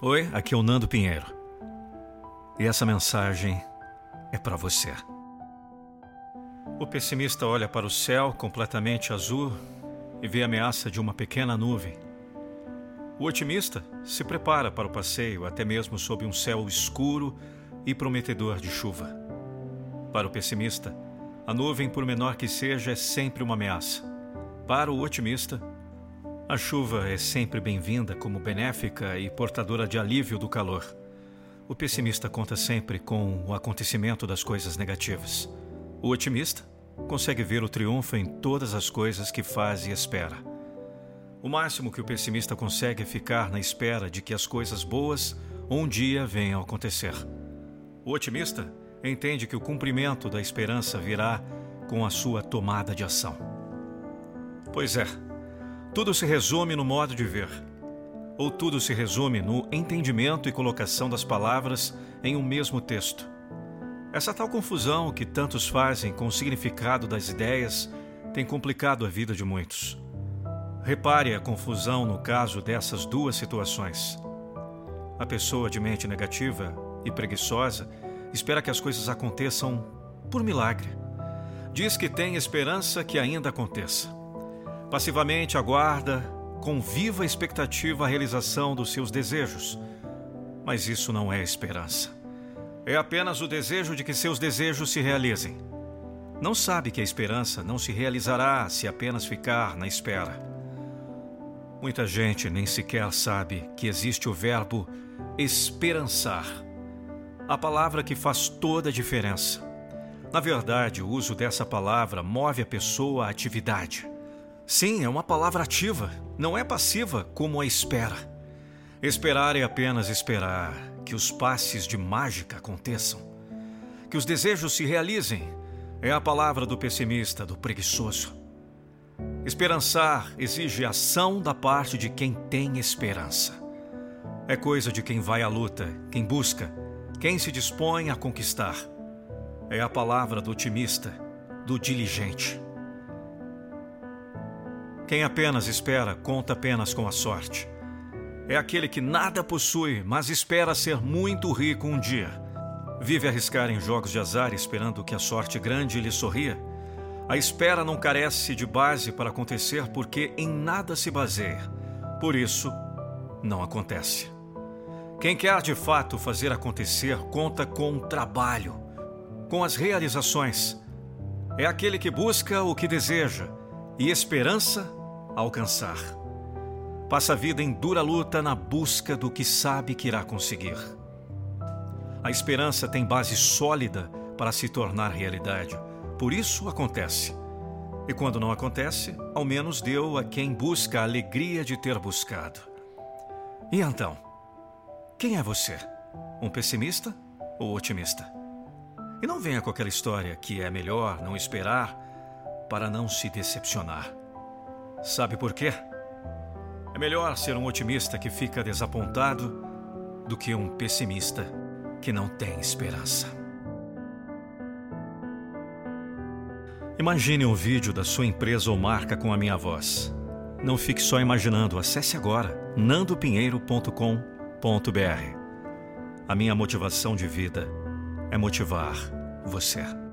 Oi, aqui é o Nando Pinheiro. E essa mensagem é para você. O pessimista olha para o céu completamente azul e vê a ameaça de uma pequena nuvem. O otimista se prepara para o passeio, até mesmo sob um céu escuro e prometedor de chuva. Para o pessimista, a nuvem, por menor que seja, é sempre uma ameaça. Para o otimista, a chuva é sempre bem-vinda como benéfica e portadora de alívio do calor. O pessimista conta sempre com o acontecimento das coisas negativas. O otimista consegue ver o triunfo em todas as coisas que faz e espera. O máximo que o pessimista consegue é ficar na espera de que as coisas boas um dia venham a acontecer. O otimista entende que o cumprimento da esperança virá com a sua tomada de ação. Pois é, tudo se resume no modo de ver, ou tudo se resume no entendimento e colocação das palavras em um mesmo texto. Essa tal confusão que tantos fazem com o significado das ideias tem complicado a vida de muitos. Repare a confusão no caso dessas duas situações. A pessoa de mente negativa e preguiçosa espera que as coisas aconteçam por milagre. Diz que tem esperança que ainda aconteça. Passivamente aguarda, com viva expectativa, a realização dos seus desejos. Mas isso não é esperança. É apenas o desejo de que seus desejos se realizem. Não sabe que a esperança não se realizará se apenas ficar na espera. Muita gente nem sequer sabe que existe o verbo esperançar, a palavra que faz toda a diferença. Na verdade, o uso dessa palavra move a pessoa à atividade. Sim, é uma palavra ativa, não é passiva como a espera. Esperar é apenas esperar que os passes de mágica aconteçam, que os desejos se realizem. É a palavra do pessimista, do preguiçoso. Esperançar exige ação da parte de quem tem esperança. É coisa de quem vai à luta, quem busca, quem se dispõe a conquistar. É a palavra do otimista, do diligente. Quem apenas espera, conta apenas com a sorte. É aquele que nada possui, mas espera ser muito rico um dia. Vive arriscar em jogos de azar esperando que a sorte grande lhe sorria. A espera não carece de base para acontecer porque em nada se baseia. Por isso, não acontece. Quem quer de fato fazer acontecer conta com trabalho, com as realizações. É aquele que busca o que deseja e esperança alcançar. Passa a vida em dura luta na busca do que sabe que irá conseguir. A esperança tem base sólida para se tornar realidade. Por isso acontece. E quando não acontece, ao menos deu a quem busca a alegria de ter buscado. E então, quem é você? Um pessimista ou otimista? E não venha com aquela história que é melhor não esperar para não se decepcionar. Sabe por quê? É melhor ser um otimista que fica desapontado do que um pessimista que não tem esperança. Imagine um vídeo da sua empresa ou marca com a minha voz. Não fique só imaginando, acesse agora nandopinheiro.com.br. A minha motivação de vida é motivar você.